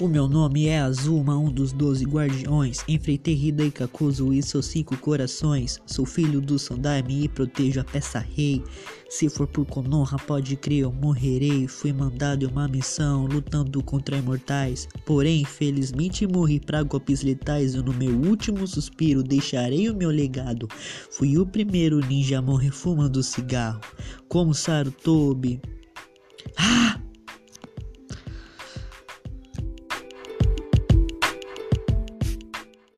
O meu nome é Azuma, um dos doze guardiões. Enfrentei Hida e Kakuzu e seus cinco corações. Sou filho do Sandaime e protejo a peça rei. Se for por Konoha, pode crer, eu morrerei. Fui mandado em uma missão, lutando contra imortais. Porém, felizmente morri para golpes letais. E no meu último suspiro deixarei o meu legado. Fui o primeiro ninja a morrer fumando cigarro. Como Sarutobi. Ah!